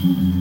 Mm-hmm.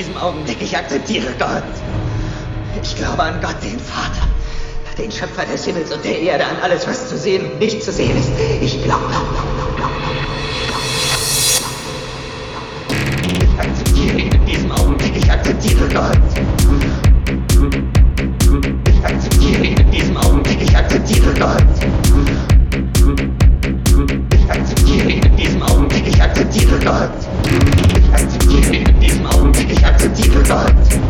Diesem Augenblick. Ich akzeptiere Gott. Ich glaube an Gott, den Vater, den Schöpfer des Himmels und der Erde, an alles, was zu sehen und nicht zu sehen ist. Ich glaube. Ich akzeptiere ihn in diesem Augenblick. Ich akzeptiere Gott. Ich akzeptiere ihn in diesem Augenblick. Ich akzeptiere Gott. Ich akzeptiere ihn in diesem Augenblick. Ich akzeptiere Gott. Ich akzeptiere ihn Augenblick. Ich akzeptiere Gott.